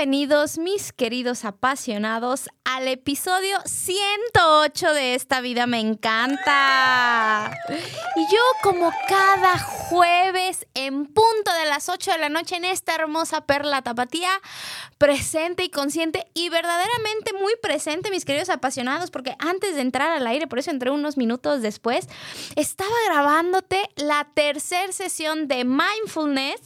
Bienvenidos mis queridos apasionados al episodio 108 de Esta vida me encanta. Y yo como cada jueves en punto de las 8 de la noche en esta hermosa perla tapatía, presente y consciente y verdaderamente muy presente mis queridos apasionados porque antes de entrar al aire, por eso entré unos minutos después, estaba grabándote la tercera sesión de mindfulness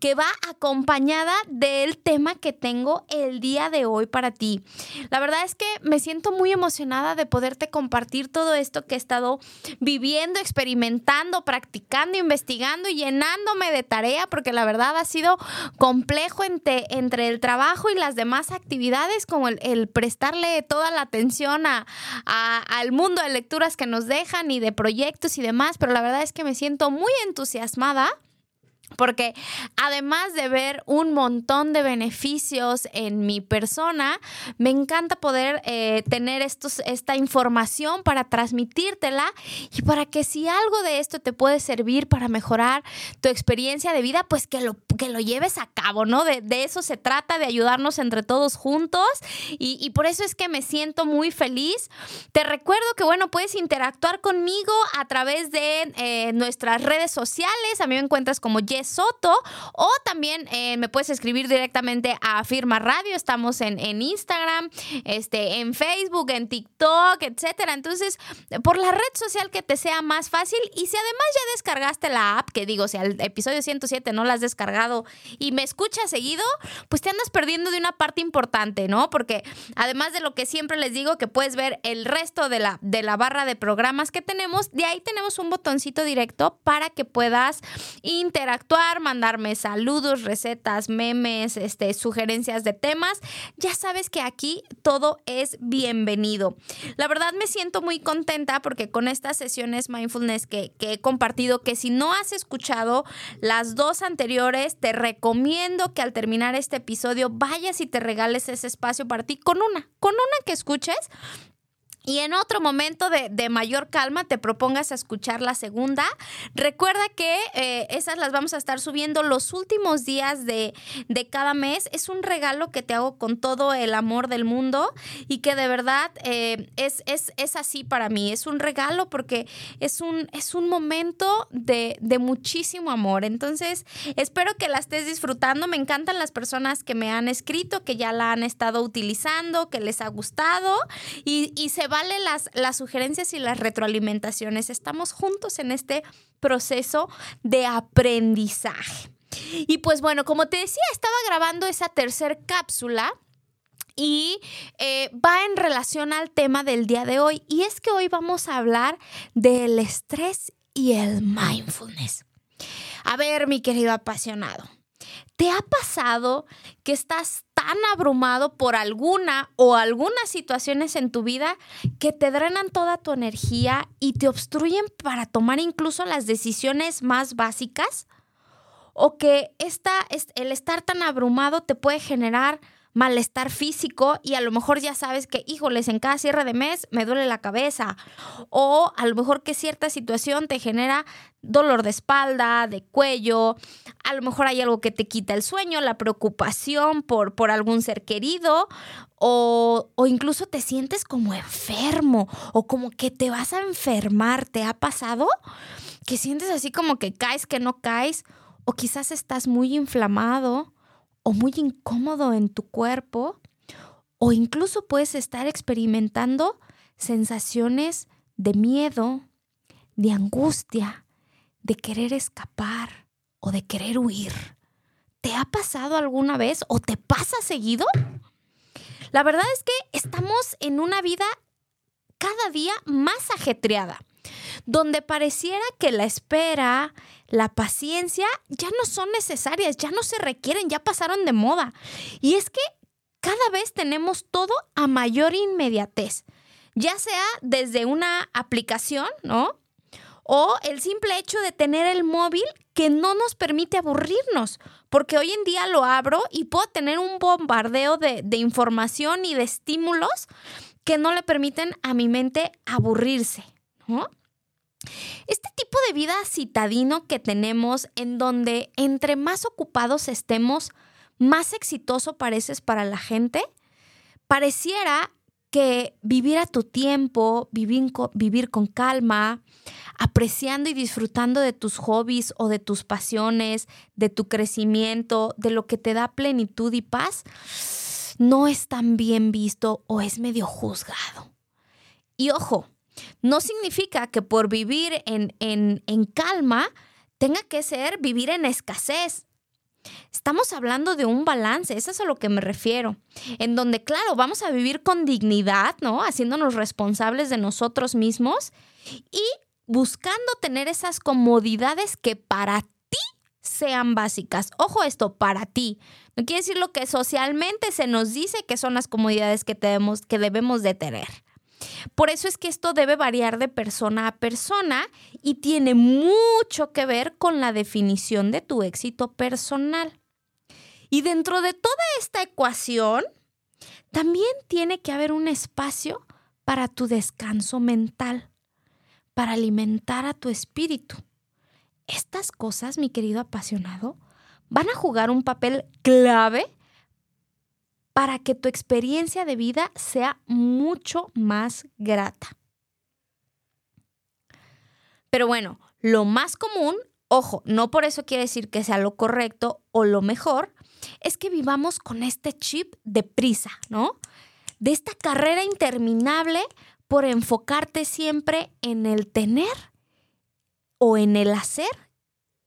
que va acompañada del tema que tengo el día de hoy para ti. La verdad es que me siento muy emocionada de poderte compartir todo esto que he estado viviendo, experimentando, practicando, investigando y llenándome de tarea, porque la verdad ha sido complejo entre, entre el trabajo y las demás actividades, como el, prestarle toda la atención a, al mundo de lecturas que nos dejan y de proyectos y demás, pero la verdad es que me siento muy entusiasmada porque además de ver un montón de beneficios en mi persona, me encanta poder eh, tener estos, esta información para transmitírtela y para que si algo de esto te puede servir para mejorar tu experiencia de vida, pues que lo, que lo lleves a cabo, ¿no? De, eso se trata, de ayudarnos entre todos juntos y, por eso es que me siento muy feliz. Te recuerdo que, bueno, puedes interactuar conmigo a través de eh, nuestras redes sociales. A mí me encuentras como Soto o también eh, me puedes escribir directamente a Firma Radio. Estamos en, en Instagram, este, en Facebook, en TikTok, etcétera. Entonces, por la red social que te sea más fácil y si además ya descargaste la app, que digo, si al episodio 107 no la has descargado y me escuchas seguido, pues te andas perdiendo de una parte importante, ¿no? Porque además de lo que siempre les digo, que puedes ver el resto de la, de la barra de programas que tenemos, de ahí tenemos un botoncito directo para que puedas interactuar mandarme saludos, recetas, memes, este, sugerencias de temas. Ya sabes que aquí todo es bienvenido. La verdad me siento muy contenta porque con estas sesiones mindfulness que, que he compartido, que si no has escuchado las dos anteriores, te recomiendo que al terminar este episodio vayas y te regales ese espacio para ti con una, con una que escuches y en otro momento de, mayor calma te propongas a escuchar la segunda. Recuerda que eh, esas las vamos a estar subiendo los últimos días de, cada mes. Es un regalo que te hago con todo el amor del mundo y que de verdad eh, es, es, así para mí. Es un regalo porque es un, es un momento de, muchísimo amor. Entonces, espero que la estés disfrutando. Me encantan las personas que me han escrito, que ya la han estado utilizando, que les ha gustado y, y se vale las, las sugerencias y las retroalimentaciones. Estamos juntos en este proceso de aprendizaje. Y pues bueno, como te decía, estaba grabando esa tercera cápsula y eh, va en relación al tema del día de hoy. Y es que hoy vamos a hablar del estrés y el mindfulness. A ver, mi querido apasionado, ¿te ha pasado que estás tan abrumado por alguna o algunas situaciones en tu vida que te drenan toda tu energía y te obstruyen para tomar incluso las decisiones más básicas? ¿O que el estar tan abrumado te puede generar malestar físico y a lo mejor ya sabes que, híjoles, en cada cierre de mes me duele la cabeza. O a lo mejor que cierta situación te genera dolor de espalda, de cuello. A lo mejor hay algo que te quita el sueño, la preocupación por, por algún ser querido. O, o incluso te sientes como enfermo o como que te vas a enfermar. ¿Te ha pasado? Que sientes así como que caes, que no caes. O quizás estás muy inflamado o muy incómodo en tu cuerpo o incluso puedes estar experimentando sensaciones de miedo, de angustia, de querer escapar o de querer huir. ¿Te ha pasado alguna vez o te pasa seguido? La verdad es que estamos en una vida cada día más ajetreada donde pareciera que la espera, la paciencia ya no son necesarias, ya no se requieren, ya pasaron de moda. Y es que cada vez tenemos todo a mayor inmediatez, ya sea desde una aplicación, ¿no? O el simple hecho de tener el móvil que no nos permite aburrirnos, porque hoy en día lo abro y puedo tener un bombardeo de, información y de estímulos que no le permiten a mi mente aburrirse, ¿no? Este tipo de vida citadino que tenemos en donde entre más ocupados estemos, más exitoso pareces para la gente, pareciera que vivir a tu tiempo, vivir con, calma, apreciando y disfrutando de tus hobbies o de tus pasiones, de tu crecimiento, de lo que te da plenitud y paz, no es tan bien visto o es medio juzgado. Y ojo, no significa que por vivir en, en, en calma tenga que ser vivir en escasez. Estamos hablando de un balance, eso es a lo que me refiero, en donde, claro, vamos a vivir con dignidad, ¿no? Haciéndonos responsables de nosotros mismos y buscando tener esas comodidades que para ti sean básicas. Ojo esto, para ti. No quiere decir lo que socialmente se nos dice que son las comodidades que, tenemos, que debemos de tener. Por eso es que esto debe variar de persona a persona y tiene mucho que ver con la definición de tu éxito personal. Y dentro de toda esta ecuación, también tiene que haber un espacio para tu descanso mental, para alimentar a tu espíritu. Estas cosas, mi querido apasionado, van a jugar un papel clave para que tu experiencia de vida sea mucho más grata. Pero bueno, lo más común, ojo, no por eso quiere decir que sea lo correcto o lo mejor, es que vivamos con este chip de prisa, ¿no? De esta carrera interminable por enfocarte siempre en el tener o en el hacer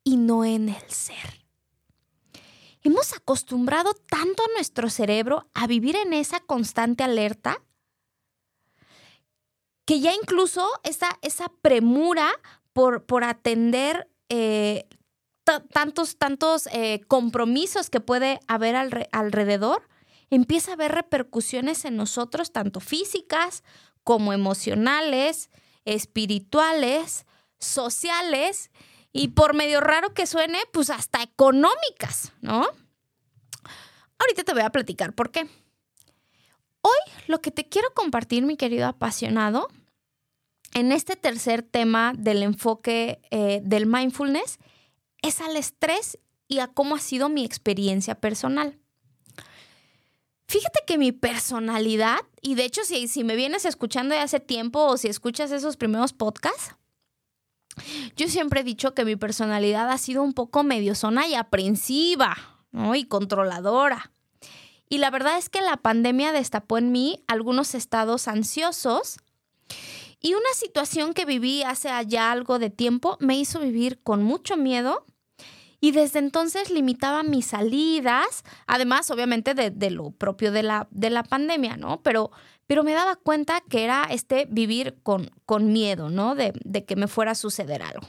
y no en el ser. Hemos acostumbrado tanto a nuestro cerebro a vivir en esa constante alerta que ya incluso esa, esa premura por, por atender eh, tantos, tantos eh, compromisos que puede haber alrededor, empieza a haber repercusiones en nosotros, tanto físicas como emocionales, espirituales, sociales y por medio raro que suene, pues hasta económicas, ¿no? Ahorita te voy a platicar por qué. Hoy lo que te quiero compartir, mi querido apasionado, en este tercer tema del enfoque eh, del mindfulness, es al estrés y a cómo ha sido mi experiencia personal. Fíjate que mi personalidad, y de hecho si, si me vienes escuchando de hace tiempo o si escuchas esos primeros podcasts, yo siempre he dicho que mi personalidad ha sido un poco medio zona y aprensiva, Y controladora. Y la verdad es que la pandemia destapó en mí algunos estados ansiosos y una situación que viví hace ya algo de tiempo me hizo vivir con mucho miedo y desde entonces limitaba mis salidas, además obviamente de, lo propio de la, de la pandemia, ¿no? Pero pero me daba cuenta que era este vivir con, con miedo, ¿no? De, de que me fuera a suceder algo.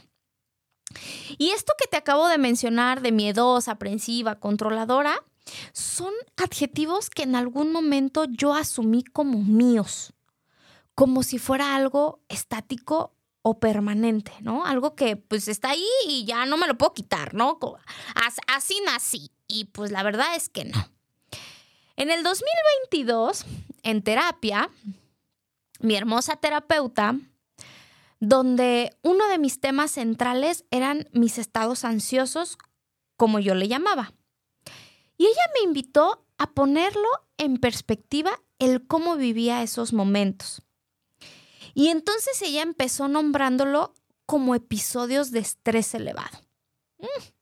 Y esto que te acabo de mencionar de miedosa, aprensiva, controladora, son adjetivos que en algún momento yo asumí como míos, como si fuera algo estático o permanente, ¿no? Algo que pues está ahí y ya no me lo puedo quitar, ¿no? Así nací y pues la verdad es que no. En el 2022 en terapia, mi hermosa terapeuta, donde uno de mis temas centrales eran mis estados ansiosos, como yo le llamaba. Y ella me invitó a ponerlo en perspectiva el cómo vivía esos momentos. Y entonces ella empezó nombrándolo como episodios de estrés elevado. Mm.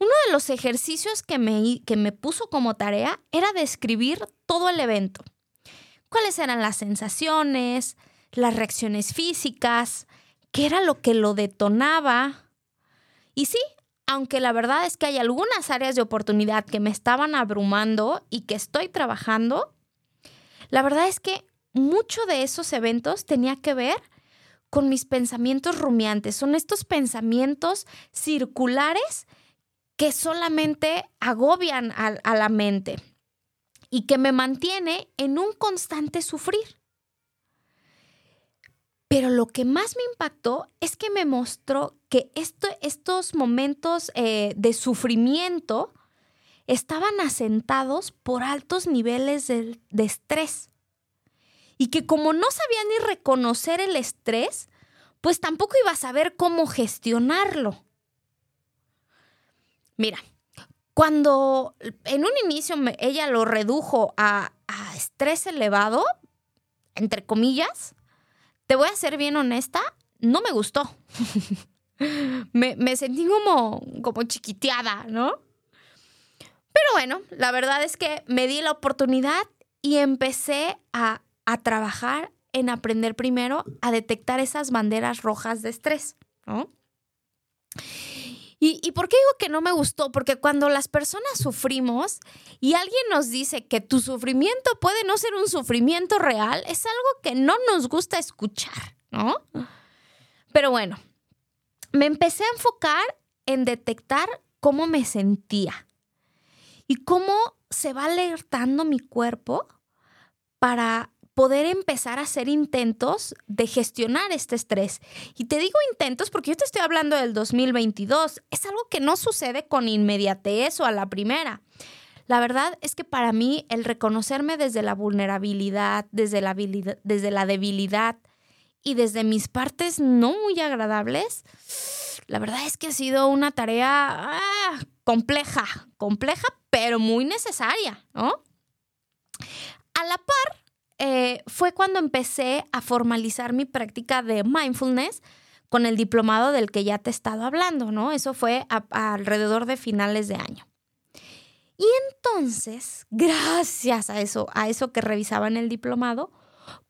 Uno de los ejercicios que me, que me puso como tarea era describir todo el evento. ¿Cuáles eran las sensaciones, las reacciones físicas? ¿Qué era lo que lo detonaba? Y sí, aunque la verdad es que hay algunas áreas de oportunidad que me estaban abrumando y que estoy trabajando, la verdad es que mucho de esos eventos tenía que ver con mis pensamientos rumiantes. Son estos pensamientos circulares que solamente agobian a, la mente y que me mantiene en un constante sufrir. Pero lo que más me impactó es que me mostró que estos momentos eh, de sufrimiento estaban asentados por altos niveles de, de estrés. Y que como no sabía ni reconocer el estrés, pues tampoco iba a saber cómo gestionarlo. Mira, cuando en un inicio ella lo redujo a, estrés elevado, entre comillas, te voy a ser bien honesta, no me gustó. me, sentí como, como chiquiteada, ¿no? Pero bueno, la verdad es que me di la oportunidad y empecé a, a trabajar en aprender primero a detectar esas banderas rojas de estrés, ¿no? ¿Y, por qué digo que no me gustó? Porque cuando las personas sufrimos y alguien nos dice que tu sufrimiento puede no ser un sufrimiento real, es algo que no nos gusta escuchar, ¿no? Pero bueno, me empecé a enfocar en detectar cómo me sentía y cómo se va alertando mi cuerpo para poder empezar a hacer intentos de gestionar este estrés. Y te digo intentos porque yo te estoy hablando del 2022. Es algo que no sucede con inmediatez o a la primera. La verdad es que para mí el reconocerme desde la vulnerabilidad, desde la, debilidad y desde mis partes no muy agradables, la verdad es que ha sido una tarea ah, compleja, compleja, pero muy necesaria. A la par, eh, fue cuando empecé a formalizar mi práctica de mindfulness con el diplomado del que ya te he estado hablando, ¿no? Eso fue alrededor de finales de año. Y entonces, gracias a eso, a eso que revisaba en el diplomado,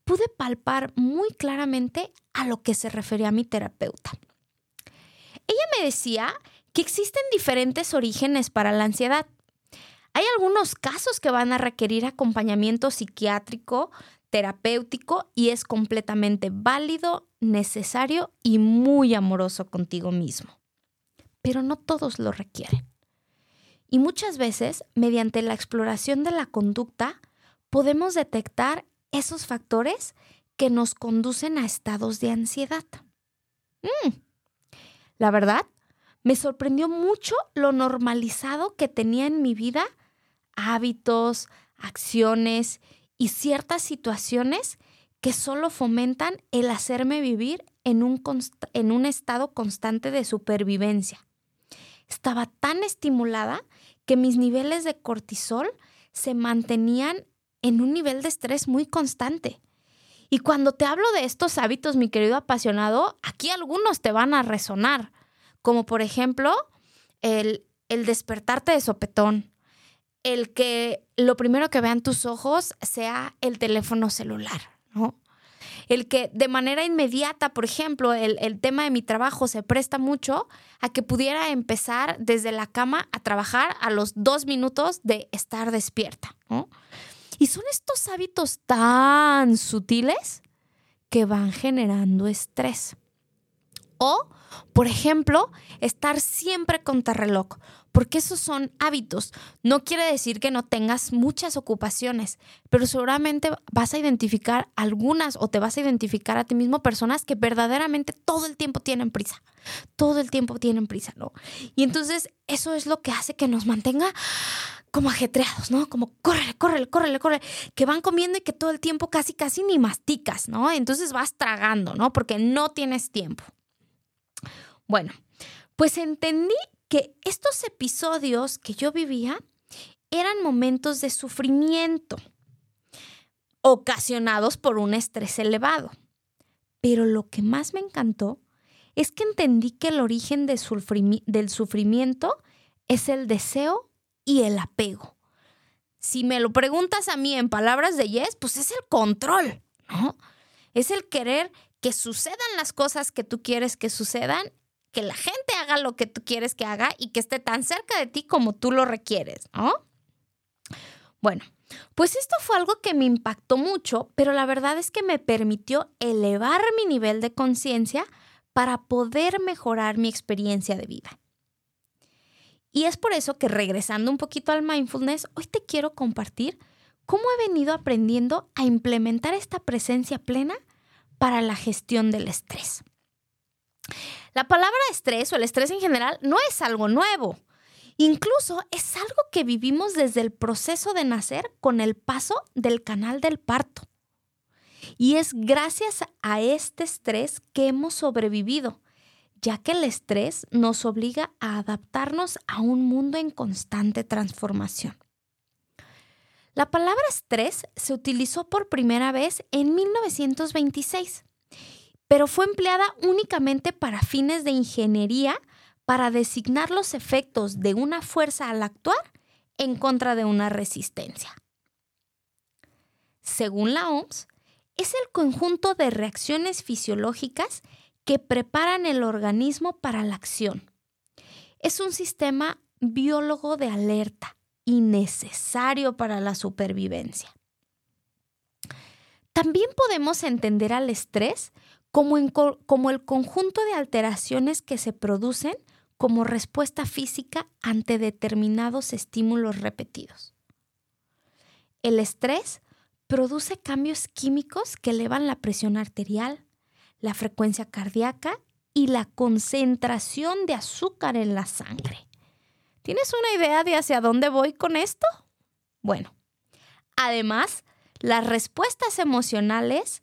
pude palpar muy claramente a lo que se refería mi terapeuta. Ella me decía que existen diferentes orígenes para la ansiedad. Hay algunos casos que van a requerir acompañamiento psiquiátrico, terapéutico y es completamente válido, necesario y muy amoroso contigo mismo. Pero no todos lo requieren. Y muchas veces, mediante la exploración de la conducta, podemos detectar esos factores que nos conducen a estados de ansiedad. Mm. La verdad, me sorprendió mucho lo normalizado que tenía en mi vida hábitos, acciones y ciertas situaciones que solo fomentan el hacerme vivir en un, en un estado constante de supervivencia. Estaba tan estimulada que mis niveles de cortisol se mantenían en un nivel de estrés muy constante. Y cuando te hablo de estos hábitos, mi querido apasionado, aquí algunos te van a resonar, como por ejemplo el, el despertarte de sopetón, el que lo primero que vean tus ojos sea el teléfono celular, ¿no? El que de manera inmediata, por ejemplo, el, tema de mi trabajo se presta mucho a que pudiera empezar desde la cama a trabajar a los dos minutos de estar despierta, ¿no? Y son estos hábitos tan sutiles que van generando estrés. O, por ejemplo, estar siempre contra reloj porque esos son hábitos. No quiere decir que no tengas muchas ocupaciones, pero seguramente vas a identificar algunas o te vas a identificar a ti mismo personas que verdaderamente todo el tiempo tienen prisa. Todo el tiempo tienen prisa, ¿no? Y entonces eso es lo que hace que nos mantenga como ajetreados, ¿no? Como córrele, córrele, córrele, córrele, que van comiendo y que todo el tiempo casi, casi ni masticas, ¿no? Entonces vas tragando, ¿no? Porque no tienes tiempo. Bueno, pues entendí que estos episodios que yo vivía eran momentos de sufrimiento ocasionados por un estrés elevado. Pero lo que más me encantó es que entendí que el origen del sufrimiento es el deseo y el apego. Si me lo preguntas a mí en palabras de Yes, pues es el control, ¿no? Es el querer que sucedan las cosas que tú quieres que sucedan que la gente haga lo que tú quieres que haga y que esté tan cerca de ti como tú lo requieres, ¿no? Bueno, pues esto fue algo que me impactó mucho, pero la verdad es que me permitió elevar mi nivel de conciencia para poder mejorar mi experiencia de vida. Y es por eso que regresando un poquito al mindfulness, hoy te quiero compartir cómo he venido aprendiendo a implementar esta presencia plena para la gestión del estrés. La palabra estrés o el estrés en general no es algo nuevo. Incluso es algo que vivimos desde el proceso de nacer con el paso del canal del parto. Y es gracias a este estrés que hemos sobrevivido, ya que el estrés nos obliga a adaptarnos a un mundo en constante transformación. La palabra estrés se utilizó por primera vez en 1926, pero fue empleada únicamente para fines de ingeniería para designar los efectos de una fuerza al actuar en contra de una resistencia. Según la OMS, es el conjunto de reacciones fisiológicas que preparan el organismo para la acción. Es un sistema biólogo de alerta y necesario para la supervivencia. También podemos entender al estrés como, el conjunto de alteraciones que se producen como respuesta física ante determinados estímulos repetidos. El estrés produce cambios químicos que elevan la presión arterial, la frecuencia cardíaca y la concentración de azúcar en la sangre. ¿Tienes una idea de hacia dónde voy con esto? Bueno, además, las respuestas emocionales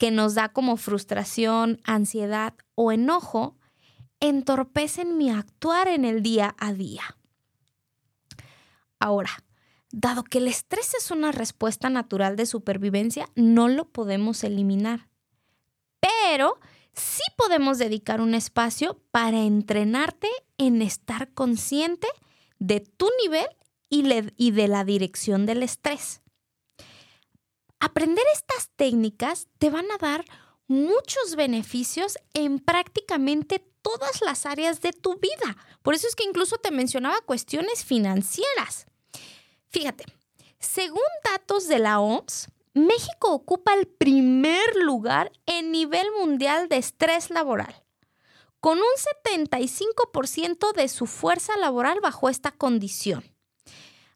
que nos da como frustración, ansiedad o enojo entorpecen mi actuar en el día a día. Ahora, dado que el estrés es una respuesta natural de supervivencia, no lo podemos eliminar. Pero sí podemos dedicar un espacio para entrenarte en estar consciente de tu nivel y, de la dirección del estrés. Aprender estas técnicas te van a dar muchos beneficios en prácticamente todas las áreas de tu vida. Por eso es que incluso te mencionaba cuestiones financieras. Fíjate, según datos de la OMS, México ocupa el primer lugar en nivel mundial de estrés laboral, con un 75% de su fuerza laboral bajo esta condición.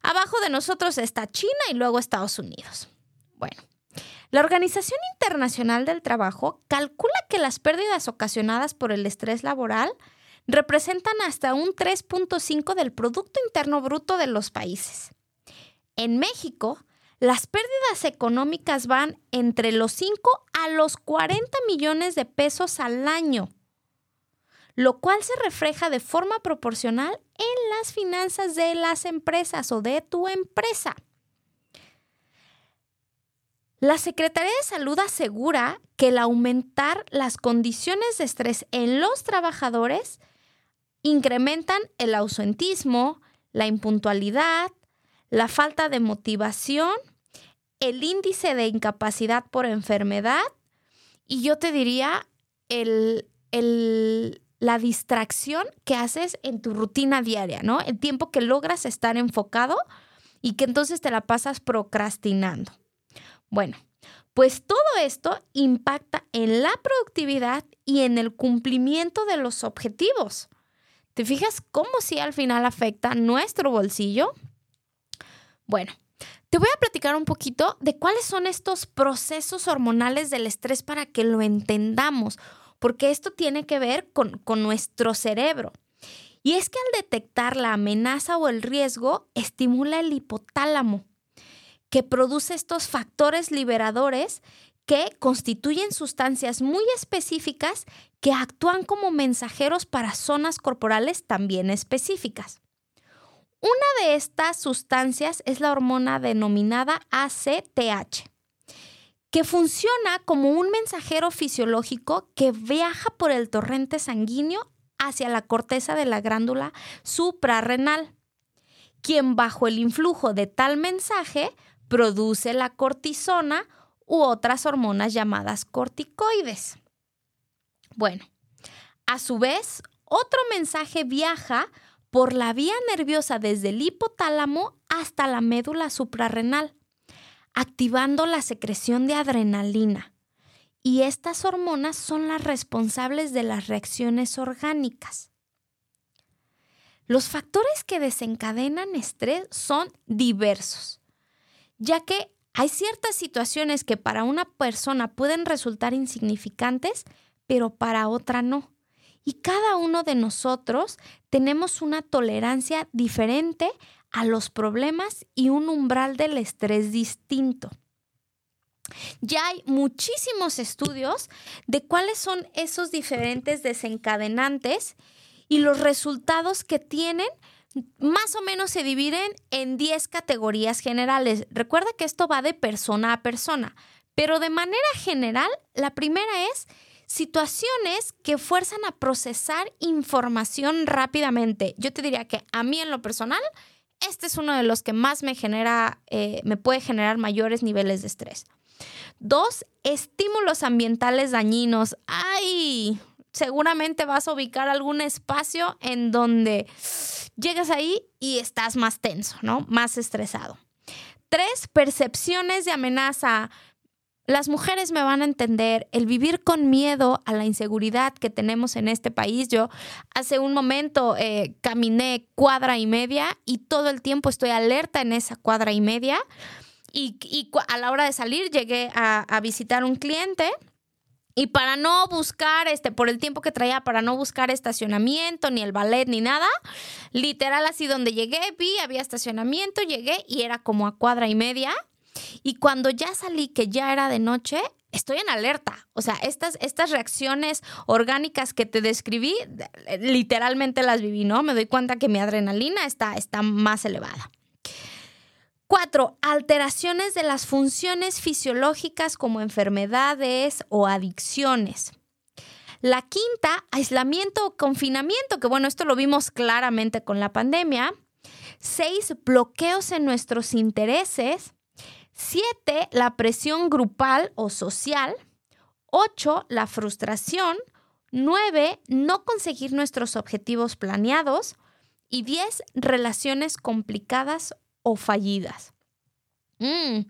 Abajo de nosotros está China y luego Estados Unidos. Bueno, la Organización Internacional del Trabajo calcula que las pérdidas ocasionadas por el estrés laboral representan hasta un 3.5 del Producto Interno Bruto de los países. En México, las pérdidas económicas van entre los 5 a los 40 millones de pesos al año, lo cual se refleja de forma proporcional en las finanzas de las empresas o de tu empresa. La Secretaría de Salud asegura que el aumentar las condiciones de estrés en los trabajadores incrementan el ausentismo, la impuntualidad, la falta de motivación, el índice de incapacidad por enfermedad y yo te diría el, la distracción que haces en tu rutina diaria, ¿no? El tiempo que logras estar enfocado y que entonces te la pasas procrastinando. Bueno, pues todo esto impacta en la productividad y en el cumplimiento de los objetivos. ¿Te fijas cómo si al final afecta nuestro bolsillo? Bueno, te voy a platicar un poquito de cuáles son estos procesos hormonales del estrés para que lo entendamos, porque esto tiene que ver con, con nuestro cerebro. Y es que al detectar la amenaza o el riesgo, estimula el hipotálamo, que produce estos factores liberadores que constituyen sustancias muy específicas que actúan como mensajeros para zonas corporales también específicas. Una de estas sustancias es la hormona denominada ACTH, que funciona como un mensajero fisiológico que viaja por el torrente sanguíneo hacia la corteza de la glándula suprarrenal, quien bajo el influjo de tal mensaje produce la cortisona u otras hormonas llamadas corticoides. Bueno, a su vez, otro mensaje viaja por la vía nerviosa desde el hipotálamo hasta la médula suprarrenal, activando la secreción de adrenalina. Y estas hormonas son las responsables de las reacciones orgánicas. Los factores que desencadenan estrés son diversos, ya que Hay ciertas situaciones que para una persona pueden resultar insignificantes, pero para otra no. Y cada uno de nosotros tenemos una tolerancia diferente a los problemas y un umbral del estrés distinto. Ya hay muchísimos estudios de cuáles son esos diferentes desencadenantes y los resultados que tienen más o menos se dividen en 10 categorías generales. Recuerda que esto va de persona a persona, pero de manera general, la primera es situaciones que fuerzan a procesar información rápidamente. Yo te diría que a mí en lo personal, este es uno de los que más me genera, eh, me puede generar mayores niveles de estrés. Dos, estímulos ambientales dañinos. ¡Ay! Seguramente vas a ubicar algún espacio en donde llegas ahí y estás más tenso, ¿no? Más estresado. Tres, percepciones de amenaza. Las mujeres me van a entender el vivir con miedo a la inseguridad que tenemos en este país. Yo hace un momento eh, caminé cuadra y media y todo el tiempo estoy alerta en esa cuadra y media. Y, a la hora de salir llegué a, a visitar un cliente y para no buscar, este, por el tiempo que traía, para no buscar estacionamiento, ni el ballet, ni nada, literal así donde llegué, vi, había estacionamiento, llegué y era como a cuadra y media. Y cuando ya salí, que ya era de noche, estoy en alerta. O sea, estas, estas reacciones orgánicas que te describí, literalmente las viví, ¿no? Me doy cuenta que mi adrenalina está, está más elevada. Cuatro, alteraciones de las funciones fisiológicas como enfermedades o adicciones. La quinta, aislamiento o confinamiento, que bueno, esto lo vimos claramente con la pandemia. Seis, bloqueos en nuestros intereses. Siete, la presión grupal o social. Ocho, la frustración. Nueve, no conseguir nuestros objetivos planeados. Y diez, relaciones complicadas o fallidas. Mm,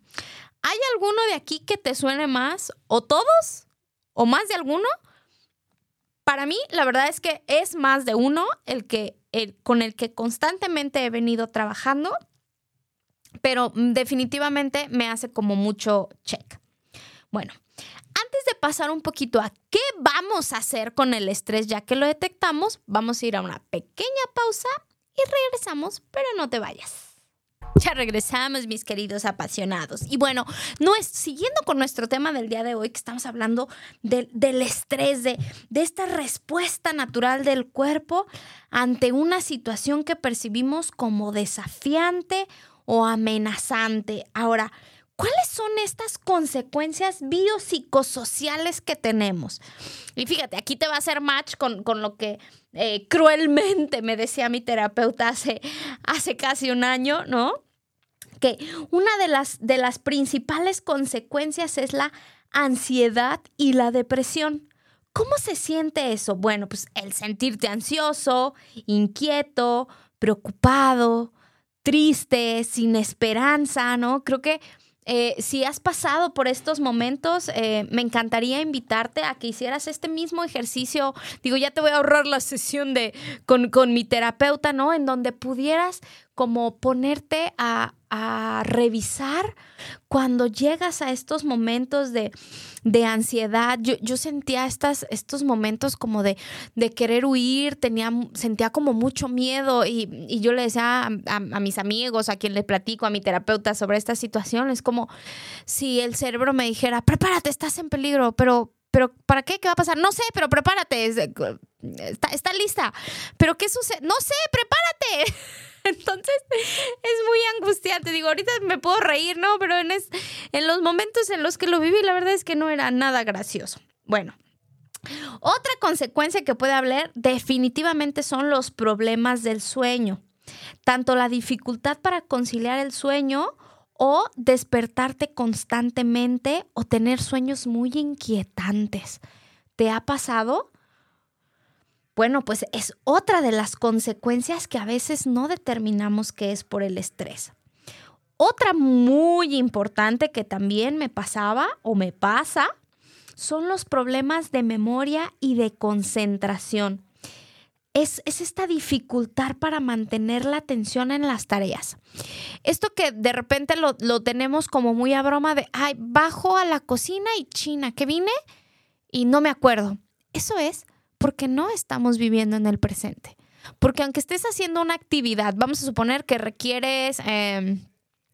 ¿Hay alguno de aquí que te suene más? ¿O todos? ¿O más de alguno? Para mí, la verdad es que es más de uno el que, el, con el que constantemente he venido trabajando, pero definitivamente me hace como mucho check. Bueno, antes de pasar un poquito a qué vamos a hacer con el estrés ya que lo detectamos, vamos a ir a una pequeña pausa y regresamos, pero no te vayas. Ya regresamos, mis queridos apasionados. Y bueno, no es, siguiendo con nuestro tema del día de hoy, que estamos hablando del estrés, de, de esta respuesta natural del cuerpo ante una situación que percibimos como desafiante o amenazante. Ahora, ¿Cuáles son estas consecuencias biopsicosociales que tenemos? Y fíjate, aquí te va a hacer match con, lo que eh, cruelmente me decía mi terapeuta hace, hace casi un año, ¿no? Que una de las, de las principales consecuencias es la ansiedad y la depresión. ¿Cómo se siente eso? Bueno, pues el sentirte ansioso, inquieto, preocupado, triste, sin esperanza, ¿no? Creo que eh, si has pasado por estos momentos, eh, me encantaría invitarte a que hicieras este mismo ejercicio. Digo, ya te voy a ahorrar la sesión de con, con mi terapeuta, ¿no? En donde pudieras como ponerte a, a revisar cuando llegas a estos momentos de, de ansiedad. Yo, yo sentía estas, estos momentos como de, de querer huir, tenía, sentía como mucho miedo y, y yo le decía a, a, mis amigos, a quien le platico, a mi terapeuta sobre esta situación, es como si el cerebro me dijera, prepárate, estás en peligro, pero pero ¿para qué? ¿Qué va a pasar? No sé, pero prepárate. Está, está lista. ¿Pero qué sucede? No sé, prepárate. Entonces es muy angustiante. Digo, ahorita me puedo reír, ¿no? Pero en, en los momentos en los que lo viví, la verdad es que no era nada gracioso. Bueno, otra consecuencia que puede haber definitivamente son los problemas del sueño. Tanto la dificultad para conciliar el sueño o despertarte constantemente o tener sueños muy inquietantes. ¿Te ha pasado? Bueno, pues es otra de las consecuencias que a veces no determinamos que es por el estrés. Otra muy importante que también me pasaba o me pasa son los problemas de memoria y de concentración. Es, esta dificultad para mantener la atención en las tareas. Esto que de repente lo, lo tenemos como muy a broma de, ay, bajo a la cocina y china, que vine y no me acuerdo. Eso es porque no estamos viviendo en el presente. Porque aunque estés haciendo una actividad, vamos a suponer que requieres... Em,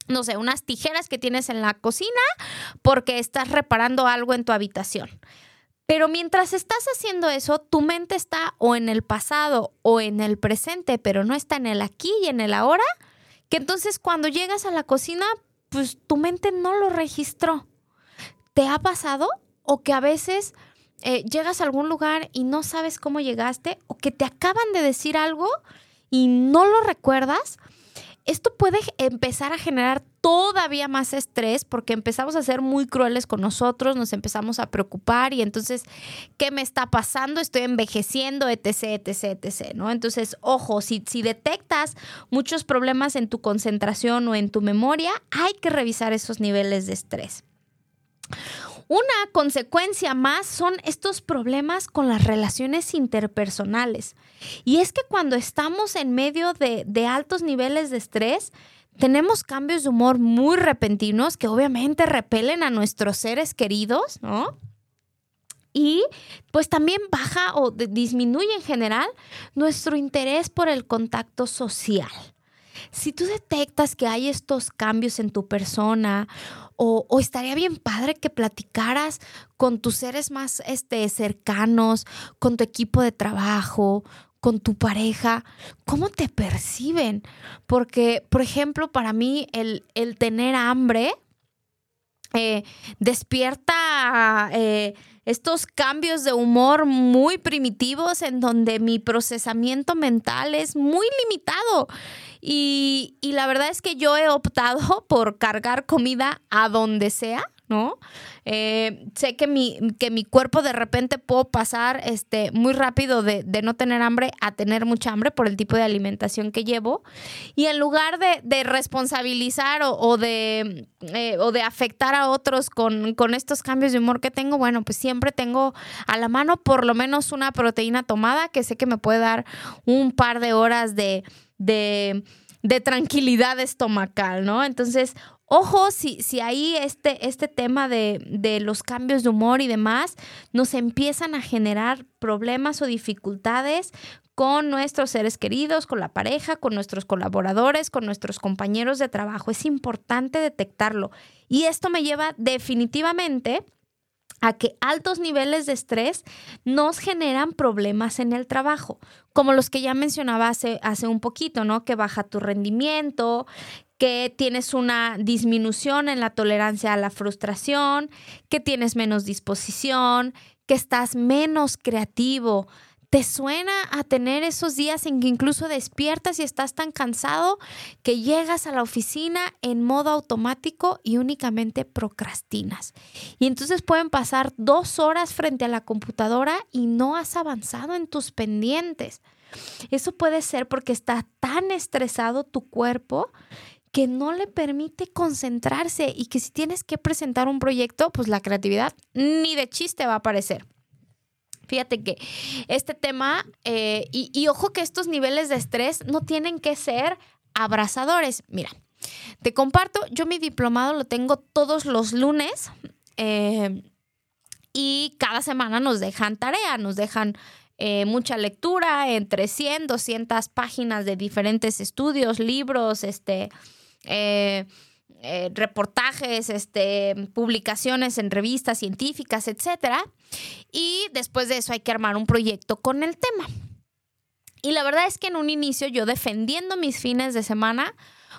no sé, unas tijeras que tienes en la cocina porque estás reparando algo en tu habitación. Pero mientras estás haciendo eso, tu mente está o en el pasado o en el presente, pero no está en el aquí y en el ahora, que entonces cuando llegas a la cocina, pues tu mente no lo registró. ¿Te ha pasado? O que a veces eh, llegas a algún lugar y no sabes cómo llegaste, o que te acaban de decir algo y no lo recuerdas esto puede empezar a generar todavía más estrés porque empezamos a ser muy crueles con nosotros, nos empezamos a preocupar y entonces, ¿qué me está pasando? Estoy envejeciendo, etc., etc., etc., ¿no? Entonces, ojo, si, si detectas muchos problemas en tu concentración o en tu memoria, hay que revisar esos niveles de estrés. Una consecuencia más son estos problemas con las relaciones interpersonales. Y es que cuando estamos en medio de, altos niveles de estrés, tenemos cambios de humor muy repentinos que obviamente repelen a nuestros seres queridos, ¿no? Y pues también baja o disminuye en general nuestro interés por el contacto social. Si tú detectas que hay estos cambios en tu persona o, estaría bien padre que platicaras con tus seres más este, cercanos, con tu equipo de trabajo, con tu pareja, cómo te perciben. Porque, por ejemplo, para mí el, tener hambre eh, despierta eh, estos cambios de humor muy primitivos en donde mi procesamiento mental es muy limitado. Y, la verdad es que yo he optado por cargar comida a donde sea, ¿no? Eh, sé que mi, que mi cuerpo de repente puedo pasar este, muy rápido de, no tener hambre a tener mucha hambre por el tipo de alimentación que llevo. Y en lugar de, responsabilizar o, de, eh, o de afectar a otros con, estos cambios de humor que tengo, bueno, pues siempre tengo a la mano por lo menos una proteína tomada que sé que me puede dar un par de horas de, de, de tranquilidad estomacal, ¿no? Entonces, Ojo, si, si ahí este, este tema de, de, los cambios de humor y demás nos empiezan a generar problemas o dificultades con nuestros seres queridos, con la pareja, con nuestros colaboradores, con nuestros compañeros de trabajo. Es importante detectarlo. Y esto me lleva definitivamente a que altos niveles de estrés nos generan problemas en el trabajo, como los que ya mencionaba hace, hace un poquito, ¿no? Que baja tu rendimiento, que tienes una disminución en la tolerancia a la frustración, que tienes menos disposición, que estás menos creativo. ¿Te suena a tener esos días en que incluso despiertas y estás tan cansado que llegas a la oficina en modo automático y únicamente procrastinas? Y entonces pueden pasar dos horas frente a la computadora y no has avanzado en tus pendientes. Eso puede ser porque está tan estresado tu cuerpo que no le permite concentrarse y que si tienes que presentar un proyecto, pues la creatividad ni de chiste va a aparecer. Fíjate que este tema, eh, y, ojo que estos niveles de estrés no tienen que ser abrazadores. Mira, te comparto, yo mi diplomado lo tengo todos los lunes eh, y cada semana nos dejan tarea, nos dejan eh, mucha lectura, entre 100, 200 páginas de diferentes estudios, libros, este, eh, eh, reportajes, este, publicaciones en revistas científicas, etc. Y después de eso hay que armar un proyecto con el tema. Y la verdad es que en un inicio yo defendiendo mis fines de semana,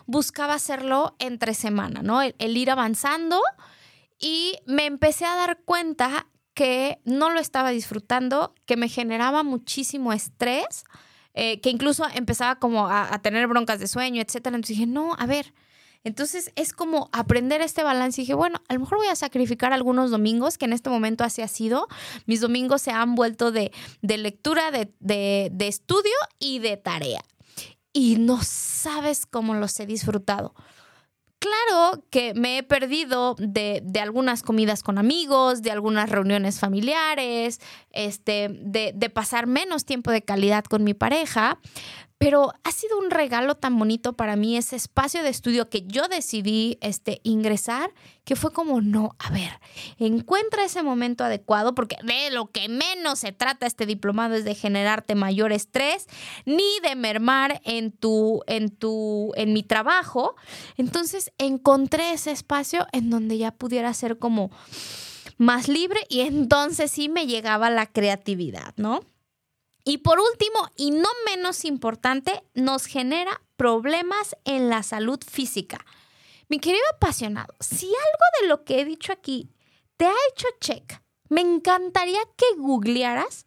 buscaba hacerlo entre semana, ¿no? El, ir avanzando y me empecé a dar cuenta que no lo estaba disfrutando, que me generaba muchísimo estrés eh, que incluso empezaba como a, tener broncas de sueño, etcétera. Entonces dije, no, a ver. Entonces es como aprender este balance. Y dije, bueno, a lo mejor voy a sacrificar algunos domingos, que en este momento así ha sido. Mis domingos se han vuelto de, lectura, de, de estudio y de tarea. Y no sabes cómo los he disfrutado claro que me he perdido de, algunas comidas con amigos, de algunas reuniones familiares, este, de, de pasar menos tiempo de calidad con mi pareja, pero ha sido un regalo tan bonito para mí ese espacio de estudio que yo decidí este, ingresar, que fue como, no, a ver, encuentra ese momento adecuado, porque de lo que menos se trata este diplomado es de generarte mayor estrés, ni de mermar en tu, en tu, en mi trabajo. Entonces encontré ese espacio en donde ya pudiera ser como más libre y entonces sí me llegaba la creatividad, ¿no? Y por último, y no menos importante, nos genera problemas en la salud física. Mi querido apasionado, si algo de lo que he dicho aquí te ha hecho check, me encantaría que googlearas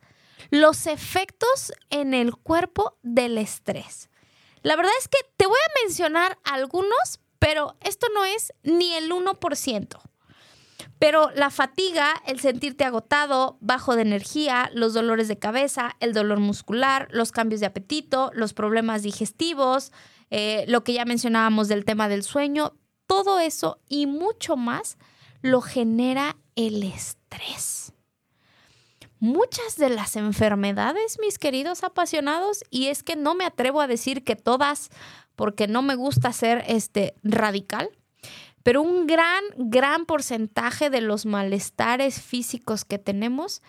los efectos en el cuerpo del estrés. La verdad es que te voy a mencionar algunos, pero esto no es ni el 1%. Pero la fatiga, el sentirte agotado, bajo de energía, los dolores de cabeza, el dolor muscular, los cambios de apetito, los problemas digestivos, eh, lo que ya mencionábamos del tema del sueño, todo eso y mucho más lo genera el estrés. Muchas de las enfermedades, mis queridos apasionados, y es que no me atrevo a decir que todas, porque no me gusta ser este radical, pero un gran, gran porcentaje de los malestares físicos que tenemos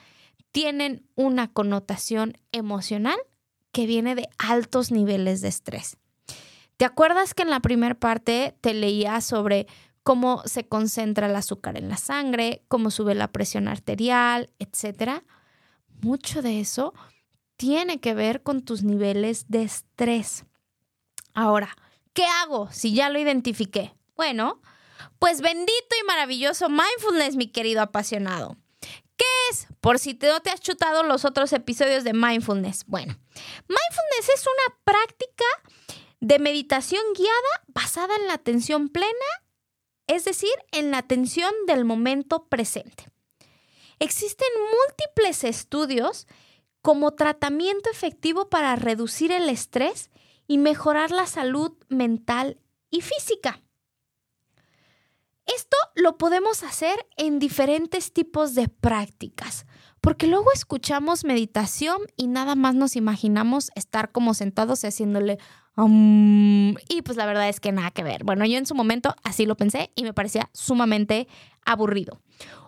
tienen una connotación emocional que viene de altos niveles de estrés. ¿Te acuerdas que en la primera parte te leía sobre cómo se concentra el azúcar en la sangre, cómo sube la presión arterial, etcétera? Mucho de eso tiene que ver con tus niveles de estrés. Ahora, ¿qué hago si ya lo identifiqué? Bueno, pues bendito y maravilloso mindfulness, mi querido apasionado. ¿Qué es? Por si no te has chutado los otros episodios de mindfulness. Bueno, mindfulness es una práctica de meditación guiada basada en la atención plena, es decir, en la atención del momento presente. Existen múltiples estudios como tratamiento efectivo para reducir el estrés y mejorar la salud mental y física. Esto lo podemos hacer en diferentes tipos de prácticas, porque luego escuchamos meditación y nada más nos imaginamos estar como sentados y haciéndole y pues la verdad es que nada que ver. Bueno, yo en su momento así lo pensé y me parecía sumamente aburrido.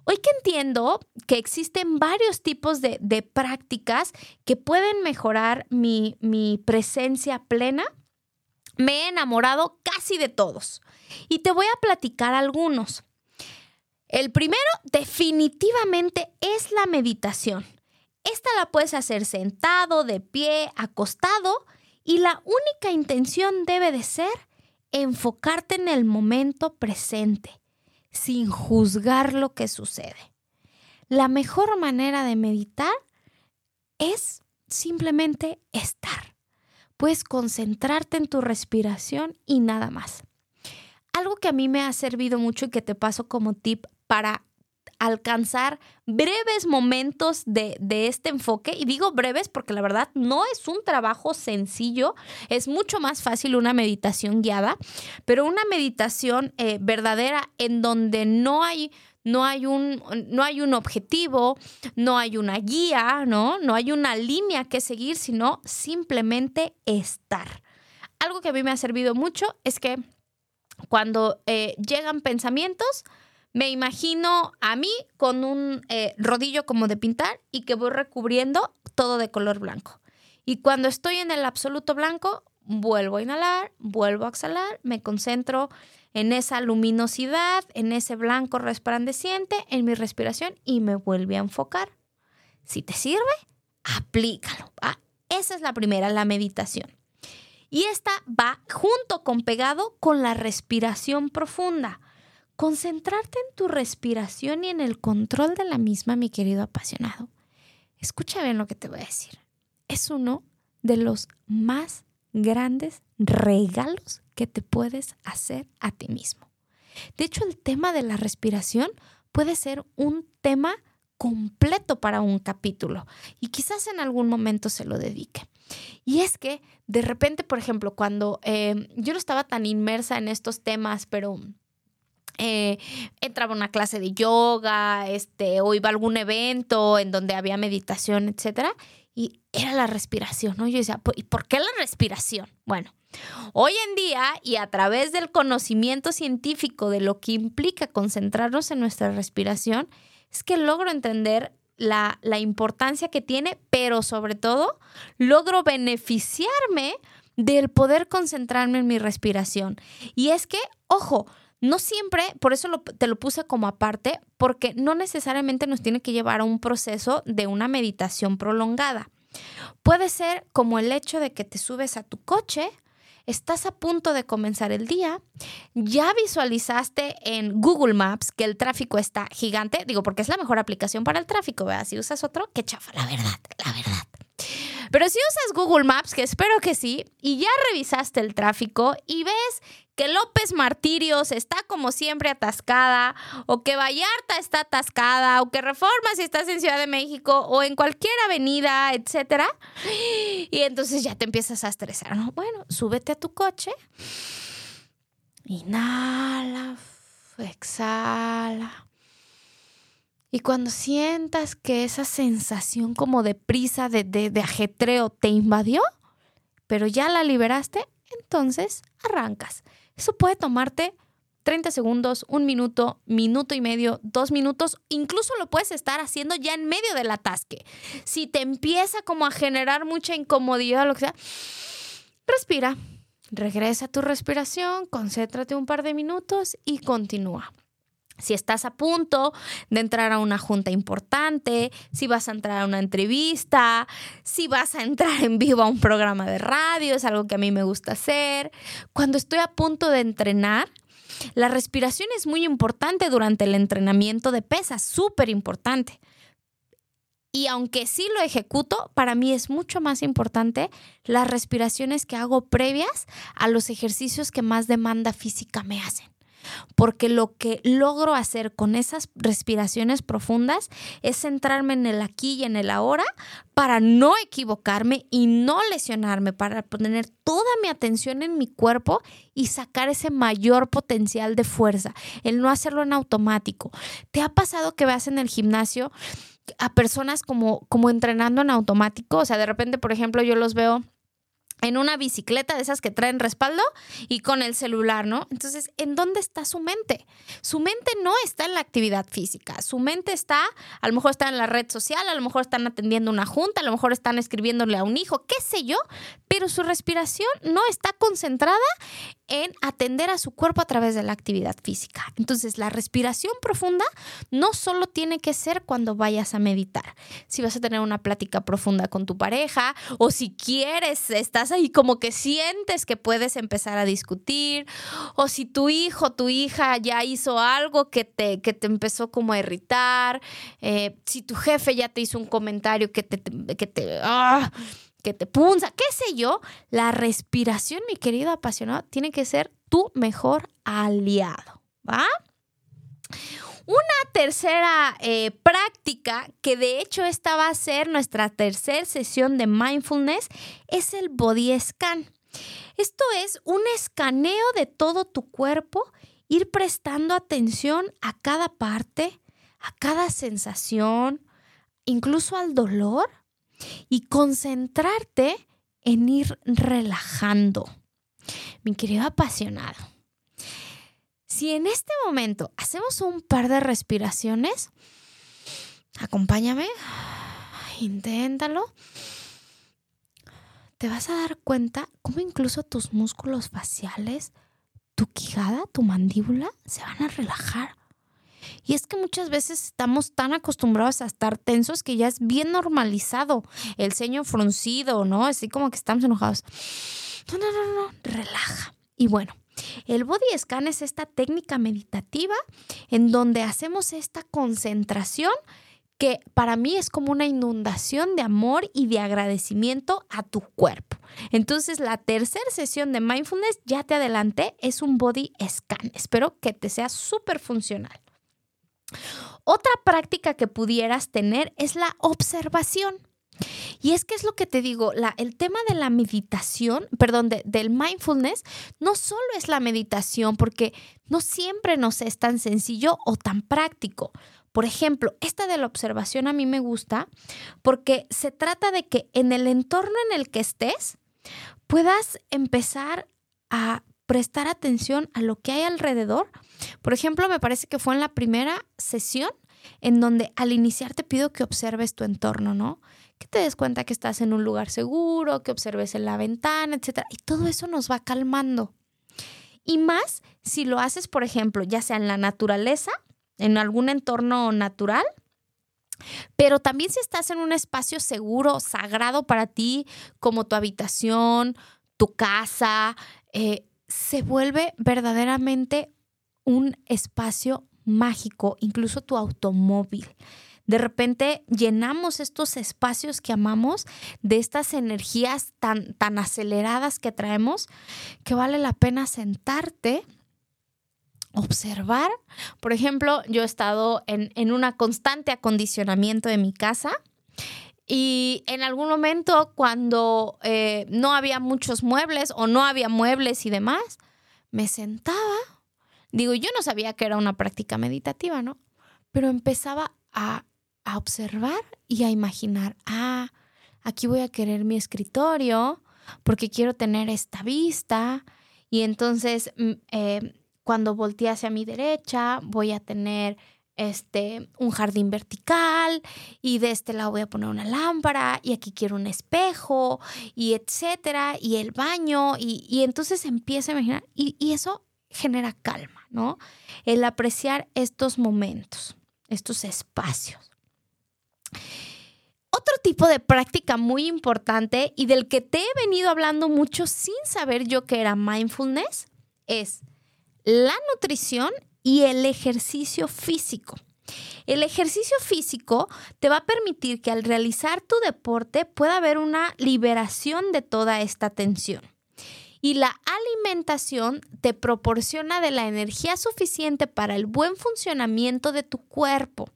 Hoy que entiendo que existen varios tipos de, prácticas que pueden mejorar mi, mi presencia plena, me he enamorado casi de todos. Y te voy a platicar algunos. El primero definitivamente es la meditación. Esta la puedes hacer sentado, de pie, acostado y la única intención debe de ser enfocarte en el momento presente, sin juzgar lo que sucede. La mejor manera de meditar es simplemente estar. Puedes concentrarte en tu respiración y nada más algo que a mí me ha servido mucho y que te paso como tip para alcanzar breves momentos de, este enfoque. Y digo breves porque la verdad no es un trabajo sencillo, es mucho más fácil una meditación guiada, pero una meditación eh, verdadera en donde no hay... No hay, un, no hay un objetivo, no hay una guía, ¿no? No hay una línea que seguir, sino simplemente estar. Algo que a mí me ha servido mucho es que cuando eh, llegan pensamientos, me imagino a mí con un eh, rodillo como de pintar y que voy recubriendo todo de color blanco. Y cuando estoy en el absoluto blanco, vuelvo a inhalar, vuelvo a exhalar, me concentro en esa luminosidad, en ese blanco resplandeciente, en mi respiración y me vuelve a enfocar. Si te sirve, aplícalo. Esa es la primera, la meditación. Y esta va junto con pegado con la respiración profunda. Concentrarte en tu respiración y en el control de la misma, mi querido apasionado. Escucha bien lo que te voy a decir. Es uno de los más grandes regalos que te puedes hacer a ti mismo. De hecho, el tema de la respiración puede ser un tema completo para un capítulo y quizás en algún momento se lo dedique. Y es que de repente, por ejemplo, cuando eh, yo no estaba tan inmersa en estos temas, pero eh, entraba a una clase de yoga, este, o iba a algún evento en donde había meditación, etcétera, y era la respiración, ¿no? Yo decía, ¿y por qué la respiración? Bueno, hoy en día y a través del conocimiento científico de lo que implica concentrarnos en nuestra respiración, es que logro entender la, la importancia que tiene, pero sobre todo logro beneficiarme del poder concentrarme en mi respiración. Y es que, ojo, no siempre, por eso te lo puse como aparte, porque no necesariamente nos tiene que llevar a un proceso de una meditación prolongada. Puede ser como el hecho de que te subes a tu coche, estás a punto de comenzar el día, ya visualizaste en Google Maps que el tráfico está gigante, digo, porque es la mejor aplicación para el tráfico, ¿verdad? Si usas otro, qué chafa, la verdad, la verdad. Pero si usas Google Maps, que espero que sí, y ya revisaste el tráfico y ves que López Martirios está como siempre atascada, o que Vallarta está atascada, o que Reforma si estás en Ciudad de México, o en cualquier avenida, etcétera. Y entonces ya te empiezas a estresar, ¿no? Bueno, súbete a tu coche, inhala, exhala. Y cuando sientas que esa sensación como de prisa, de, de, ajetreo te invadió, pero ya la liberaste, entonces arrancas. Eso puede tomarte 30 segundos, un minuto, minuto y medio, dos minutos, incluso lo puedes estar haciendo ya en medio del atasque. Si te empieza como a generar mucha incomodidad o lo que sea, respira, regresa a tu respiración, concéntrate un par de minutos y continúa. Si estás a punto de entrar a una junta importante, si vas a entrar a una entrevista, si vas a entrar en vivo a un programa de radio, es algo que a mí me gusta hacer. Cuando estoy a punto de entrenar, la respiración es muy importante durante el entrenamiento de pesas, súper importante. Y aunque sí lo ejecuto, para mí es mucho más importante las respiraciones que hago previas a los ejercicios que más demanda física me hacen porque lo que logro hacer con esas respiraciones profundas es centrarme en el aquí y en el ahora para no equivocarme y no lesionarme, para poner toda mi atención en mi cuerpo y sacar ese mayor potencial de fuerza, el no hacerlo en automático. ¿Te ha pasado que veas en el gimnasio a personas como, como entrenando en automático? O sea, de repente, por ejemplo, yo los veo en una bicicleta de esas que traen respaldo y con el celular, ¿no? Entonces, ¿en dónde está su mente? Su mente no está en la actividad física, su mente está, a lo mejor está en la red social, a lo mejor están atendiendo una junta, a lo mejor están escribiéndole a un hijo, qué sé yo, pero su respiración no está concentrada en atender a su cuerpo a través de la actividad física. Entonces, la respiración profunda no solo tiene que ser cuando vayas a meditar. Si vas a tener una plática profunda con tu pareja o si quieres, estás ahí como que sientes que puedes empezar a discutir o si tu hijo, tu hija ya hizo algo que te, que te empezó como a irritar, eh, si tu jefe ya te hizo un comentario que te... Que te ah, que te punza, qué sé yo, la respiración, mi querido apasionado, tiene que ser tu mejor aliado, ¿va? Una tercera eh, práctica, que de hecho esta va a ser nuestra tercera sesión de mindfulness, es el body scan. Esto es un escaneo de todo tu cuerpo, ir prestando atención a cada parte, a cada sensación, incluso al dolor y concentrarte en ir relajando. Mi querido apasionado, si en este momento hacemos un par de respiraciones, acompáñame, inténtalo, te vas a dar cuenta cómo incluso tus músculos faciales, tu quijada, tu mandíbula se van a relajar. Y es que muchas veces estamos tan acostumbrados a estar tensos que ya es bien normalizado el ceño fruncido, ¿no? Así como que estamos enojados. No, no, no, no, relaja. Y bueno, el body scan es esta técnica meditativa en donde hacemos esta concentración que para mí es como una inundación de amor y de agradecimiento a tu cuerpo. Entonces, la tercera sesión de mindfulness, ya te adelanté, es un body scan. Espero que te sea súper funcional. Otra práctica que pudieras tener es la observación. Y es que es lo que te digo, la, el tema de la meditación, perdón, del mindfulness, no solo es la meditación, porque no siempre nos es tan sencillo o tan práctico. Por ejemplo, esta de la observación a mí me gusta porque se trata de que en el entorno en el que estés puedas empezar a prestar atención a lo que hay alrededor. Por ejemplo, me parece que fue en la primera sesión en donde al iniciar te pido que observes tu entorno, ¿no? Que te des cuenta que estás en un lugar seguro, que observes en la ventana, etc. Y todo eso nos va calmando. Y más si lo haces, por ejemplo, ya sea en la naturaleza, en algún entorno natural, pero también si estás en un espacio seguro, sagrado para ti, como tu habitación, tu casa, eh, se vuelve verdaderamente un espacio mágico, incluso tu automóvil. De repente llenamos estos espacios que amamos de estas energías tan, tan aceleradas que traemos que vale la pena sentarte, observar. Por ejemplo, yo he estado en, en una constante acondicionamiento de mi casa. Y en algún momento, cuando eh, no había muchos muebles o no había muebles y demás, me sentaba. Digo, yo no sabía que era una práctica meditativa, ¿no? Pero empezaba a a observar y a imaginar, ah, aquí voy a querer mi escritorio porque quiero tener esta vista y entonces mm, eh, cuando voltee hacia mi derecha voy a tener este, un jardín vertical y de este lado voy a poner una lámpara y aquí quiero un espejo y etcétera y el baño y, y entonces empieza a imaginar y, y eso genera calma, ¿no? El apreciar estos momentos, estos espacios. Otro tipo de práctica muy importante y del que te he venido hablando mucho sin saber yo que era mindfulness es la nutrición y el ejercicio físico. El ejercicio físico te va a permitir que al realizar tu deporte pueda haber una liberación de toda esta tensión. Y la alimentación te proporciona de la energía suficiente para el buen funcionamiento de tu cuerpo.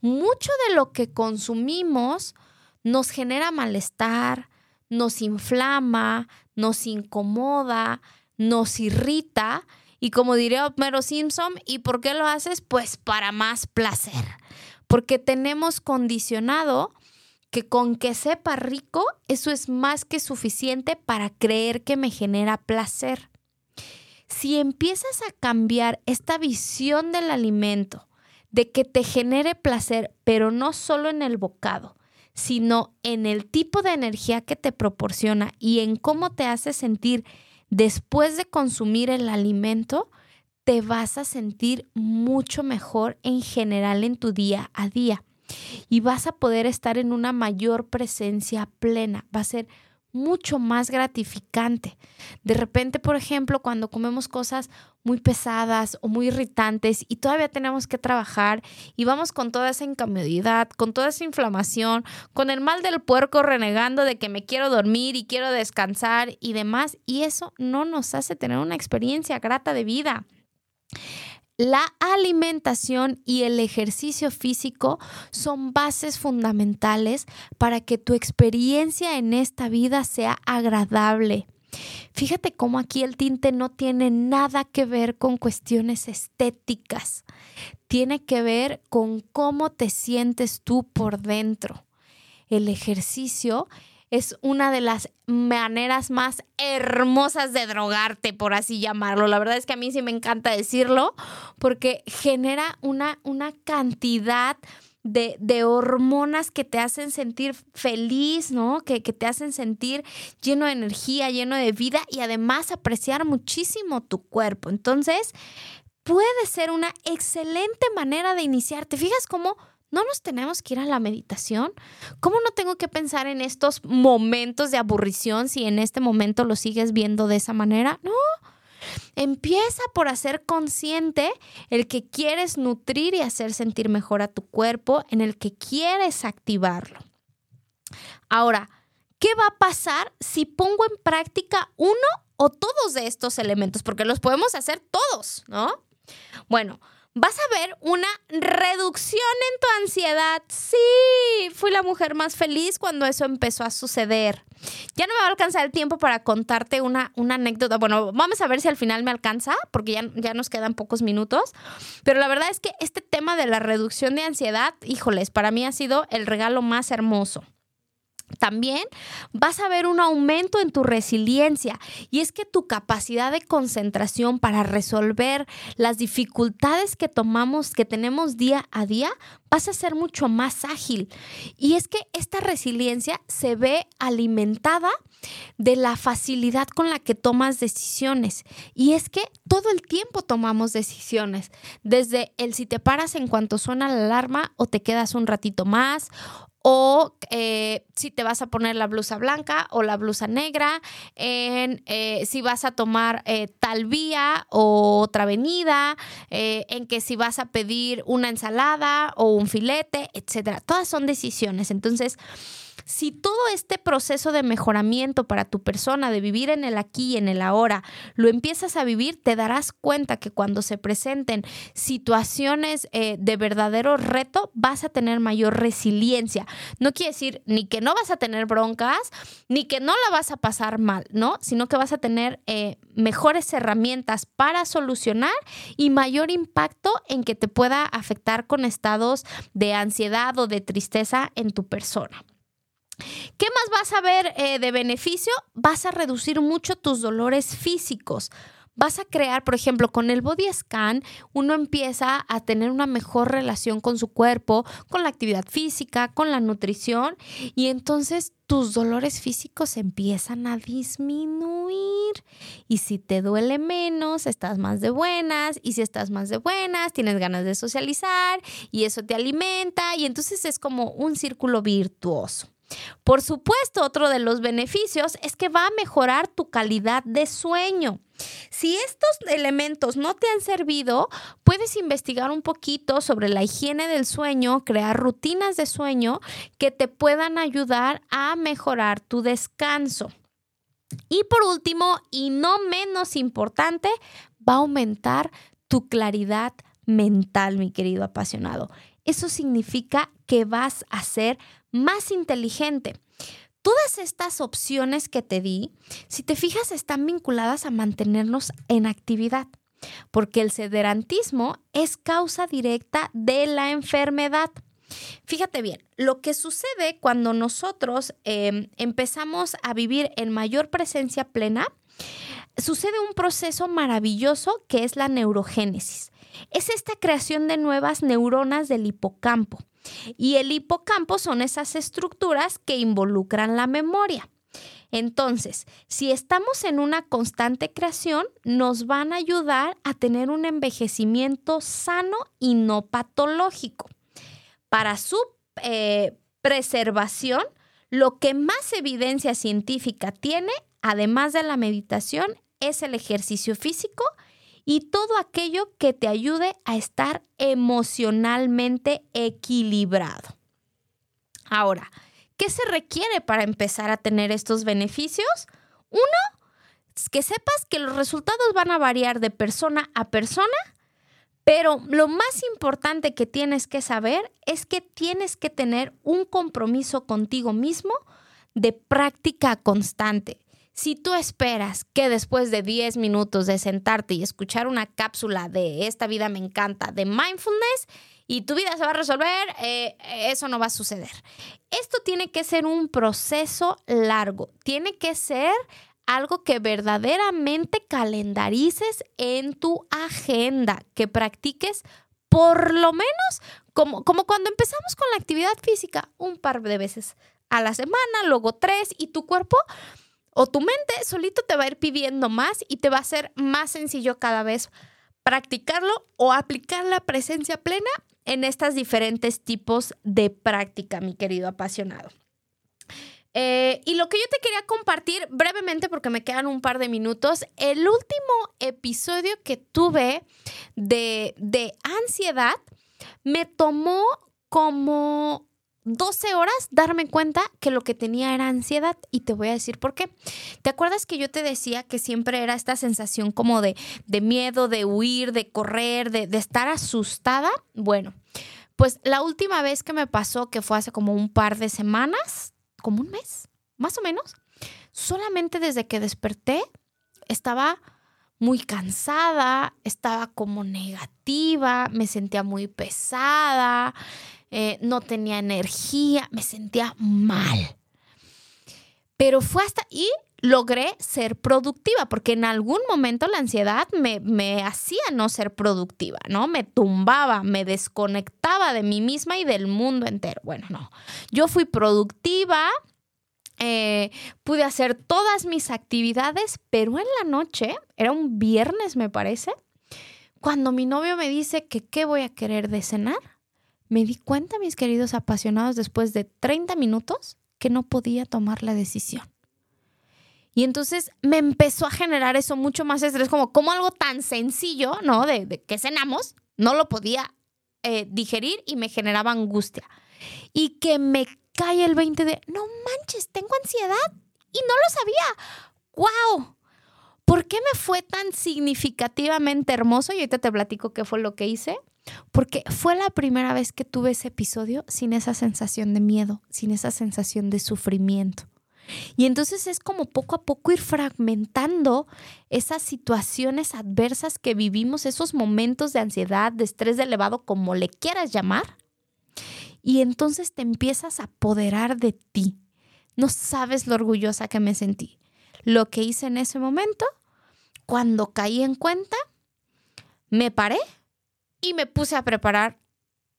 Mucho de lo que consumimos nos genera malestar, nos inflama, nos incomoda, nos irrita. Y como diría Homero Simpson, ¿y por qué lo haces? Pues para más placer. Porque tenemos condicionado que con que sepa rico, eso es más que suficiente para creer que me genera placer. Si empiezas a cambiar esta visión del alimento, de que te genere placer, pero no solo en el bocado, sino en el tipo de energía que te proporciona y en cómo te hace sentir después de consumir el alimento, te vas a sentir mucho mejor en general en tu día a día y vas a poder estar en una mayor presencia plena. Va a ser mucho más gratificante. De repente, por ejemplo, cuando comemos cosas muy pesadas o muy irritantes y todavía tenemos que trabajar y vamos con toda esa incomodidad, con toda esa inflamación, con el mal del puerco renegando de que me quiero dormir y quiero descansar y demás, y eso no nos hace tener una experiencia grata de vida. La alimentación y el ejercicio físico son bases fundamentales para que tu experiencia en esta vida sea agradable. Fíjate cómo aquí el tinte no tiene nada que ver con cuestiones estéticas, tiene que ver con cómo te sientes tú por dentro. El ejercicio es una de las maneras más hermosas de drogarte, por así llamarlo. La verdad es que a mí sí me encanta decirlo, porque genera una, una cantidad de, de, hormonas que te hacen sentir feliz, ¿no? Que, que te hacen sentir lleno de energía, lleno de vida y además apreciar muchísimo tu cuerpo. Entonces, puede ser una excelente manera de iniciar. ¿Te fijas cómo ¿No nos tenemos que ir a la meditación? ¿Cómo no tengo que pensar en estos momentos de aburrición si en este momento lo sigues viendo de esa manera? No. Empieza por hacer consciente el que quieres nutrir y hacer sentir mejor a tu cuerpo, en el que quieres activarlo. Ahora, ¿qué va a pasar si pongo en práctica uno o todos de estos elementos? Porque los podemos hacer todos, ¿no? Bueno, vas a ver una reducción en tu ansiedad. Sí, fui la mujer más feliz cuando eso empezó a suceder. Ya no me va a alcanzar el tiempo para contarte una, anécdota. Bueno, vamos a ver si al final me alcanza, porque ya, ya nos quedan pocos minutos. Pero la verdad es que este tema de la reducción de ansiedad, híjoles, para mí ha sido el regalo más hermoso. También vas a ver un aumento en tu resiliencia y es que tu capacidad de concentración para resolver las dificultades que tomamos, que tenemos día a día, vas a ser mucho más ágil. Y es que esta resiliencia se ve alimentada de la facilidad con la que tomas decisiones. Y es que todo el tiempo tomamos decisiones, desde el si te paras en cuanto suena la alarma o te quedas un ratito más, o eh, si te vas a poner la blusa blanca o la blusa negra, en eh, si vas a tomar eh, tal vía o otra avenida, en que si vas a pedir una ensalada o un filete, etcétera. Todas son decisiones. Entonces, si todo este proceso de mejoramiento para tu persona, de vivir en el aquí y en el ahora, lo empiezas a vivir, te darás cuenta que cuando se presenten situaciones eh, de verdadero reto, vas a tener mayor resiliencia. No quiere decir ni que no vas a tener broncas, ni que no la vas a pasar mal, ¿no? Sino que vas a tener eh, mejores herramientas para solucionar y mayor impacto en que te pueda afectar con estados de ansiedad o de tristeza en tu persona. ¿Qué más vas a ver eh, de beneficio? Vas a reducir mucho tus dolores físicos. Vas a crear, por ejemplo, con el body scan, uno empieza a tener una mejor relación con su cuerpo, con la actividad física, con la nutrición, y entonces tus dolores físicos empiezan a disminuir. Y si te duele menos, estás más de buenas. Y si estás más de buenas, tienes ganas de socializar y eso te alimenta. Y entonces es como un círculo virtuoso. Por supuesto, otro de los beneficios es que va a mejorar tu calidad de sueño. Si estos elementos no te han servido, puedes investigar un poquito sobre la higiene del sueño, crear rutinas de sueño que te puedan ayudar a mejorar tu descanso. Y por último, y no menos importante, va a aumentar tu claridad mental, mi querido apasionado. Eso significa que vas a ser más inteligente. Todas estas opciones que te di, si te fijas, están vinculadas a mantenernos en actividad, porque el sederantismo es causa directa de la enfermedad. Fíjate bien, lo que sucede cuando nosotros em, empezamos a vivir en mayor presencia plena, sucede un proceso maravilloso que es la neurogénesis. Es esta creación de nuevas neuronas del hipocampo. Y el hipocampo son esas estructuras que involucran la memoria. Entonces, si estamos en una constante creación, nos van a ayudar a tener un envejecimiento sano y no patológico. Para su eh, preservación, lo que más evidencia científica tiene, además de la meditación, es el ejercicio físico y todo aquello que te ayude a estar emocionalmente equilibrado. Ahora, ¿qué se requiere para empezar a tener estos beneficios? Uno, que sepas que los resultados van a variar de persona a persona, pero lo más importante que tienes que saber es que tienes que tener un compromiso contigo mismo de práctica constante. Si tú esperas que después de 10 minutos de sentarte y escuchar una cápsula de esta vida me encanta, de mindfulness, y tu vida se va a resolver, eh, eso no va a suceder. Esto tiene que ser un proceso largo, tiene que ser algo que verdaderamente calendarices en tu agenda, que practiques por lo menos como, como cuando empezamos con la actividad física, un par de veces a la semana, luego tres, y tu cuerpo o tu mente solito te va a ir pidiendo más y te va a ser más sencillo cada vez practicarlo o aplicar la presencia plena en estos diferentes tipos de práctica, mi querido apasionado. Eh, y lo que yo te quería compartir brevemente, porque me quedan un par de minutos, el último episodio que tuve de, de ansiedad me tomó como 12 horas darme cuenta que lo que tenía era ansiedad y te voy a decir por qué. ¿Te acuerdas que yo te decía que siempre era esta sensación como de, de miedo, de huir, de correr, de, de estar asustada? Bueno, pues la última vez que me pasó, que fue hace como un par de semanas, como un mes, más o menos, solamente desde que desperté estaba muy cansada, estaba como negativa, me sentía muy pesada, eh, no tenía energía, me sentía mal. Pero fue hasta... Y logré ser productiva, porque en algún momento la ansiedad me, me, hacía no ser productiva, ¿no? Me tumbaba, me desconectaba de mí misma y del mundo entero. Bueno, no, yo fui productiva, eh, pude hacer todas mis actividades, pero en la noche, era un viernes me parece, cuando mi novio me dice que qué voy a querer de cenar, me di cuenta, mis queridos apasionados, después de 30 minutos, que no podía tomar la decisión. Y entonces me empezó a generar eso mucho más estrés, como, como algo tan sencillo, ¿no? De, que cenamos, no lo podía eh, digerir y me generaba angustia. Y que me cae el 20 de, no manches, tengo ansiedad y no lo sabía. ¡Wow! ¿Por qué me fue tan significativamente hermoso? Y ahorita te platico qué fue lo que hice. Porque fue la primera vez que tuve ese episodio sin esa sensación de miedo, sin esa sensación de sufrimiento. Y entonces es como poco a poco ir fragmentando esas situaciones adversas que vivimos, esos momentos de ansiedad, de estrés elevado, como le quieras llamar. Y entonces te empiezas a apoderar de ti. No sabes lo orgullosa que me sentí. Lo que hice en ese momento, cuando caí en cuenta, me paré y me puse a preparar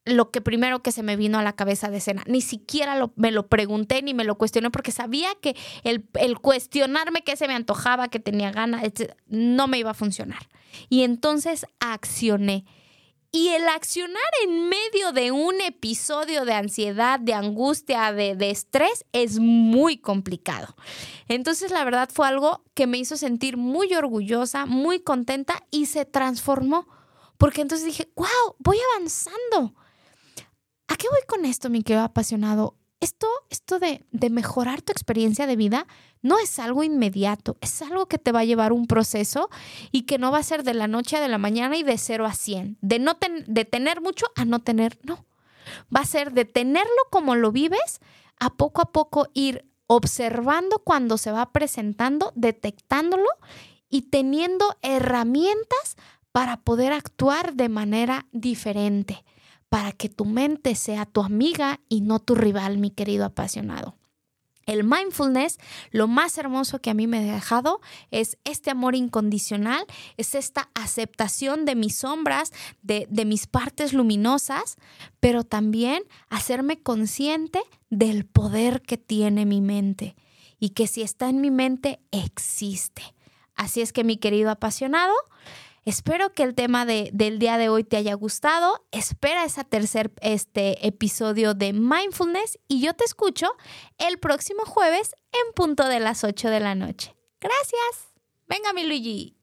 lo que primero que se me vino a la cabeza de cena. Ni siquiera me lo pregunté ni me lo cuestioné porque sabía que el, cuestionarme qué se me antojaba, que tenía ganas, no me iba a funcionar. Y entonces accioné. Y el accionar en medio de un episodio de ansiedad, de angustia, de, de, estrés, es muy complicado. Entonces, la verdad fue algo que me hizo sentir muy orgullosa, muy contenta y se transformó. Porque entonces dije, wow, voy avanzando. ¿A qué voy con esto, mi querido apasionado? Esto, esto de, de, mejorar tu experiencia de vida no es algo inmediato, es algo que te va a llevar un proceso y que no va a ser de la noche a de la mañana y de cero a cien. de, no de tener mucho a no tener, no. Va a ser de tenerlo como lo vives, a poco a poco ir observando cuando se va presentando, detectándolo y teniendo herramientas para poder actuar de manera diferente para que tu mente sea tu amiga y no tu rival, mi querido apasionado. El mindfulness, lo más hermoso que a mí me ha dejado es este amor incondicional, es esta aceptación de mis sombras, de, de, mis partes luminosas, pero también hacerme consciente del poder que tiene mi mente y que si está en mi mente, existe. Así es que mi querido apasionado, Espero que el tema del día de hoy te haya gustado. Espera ese tercer este, episodio de Mindfulness y yo te escucho el próximo jueves en punto de las 8 de la noche. Gracias. Venga, mi Luigi.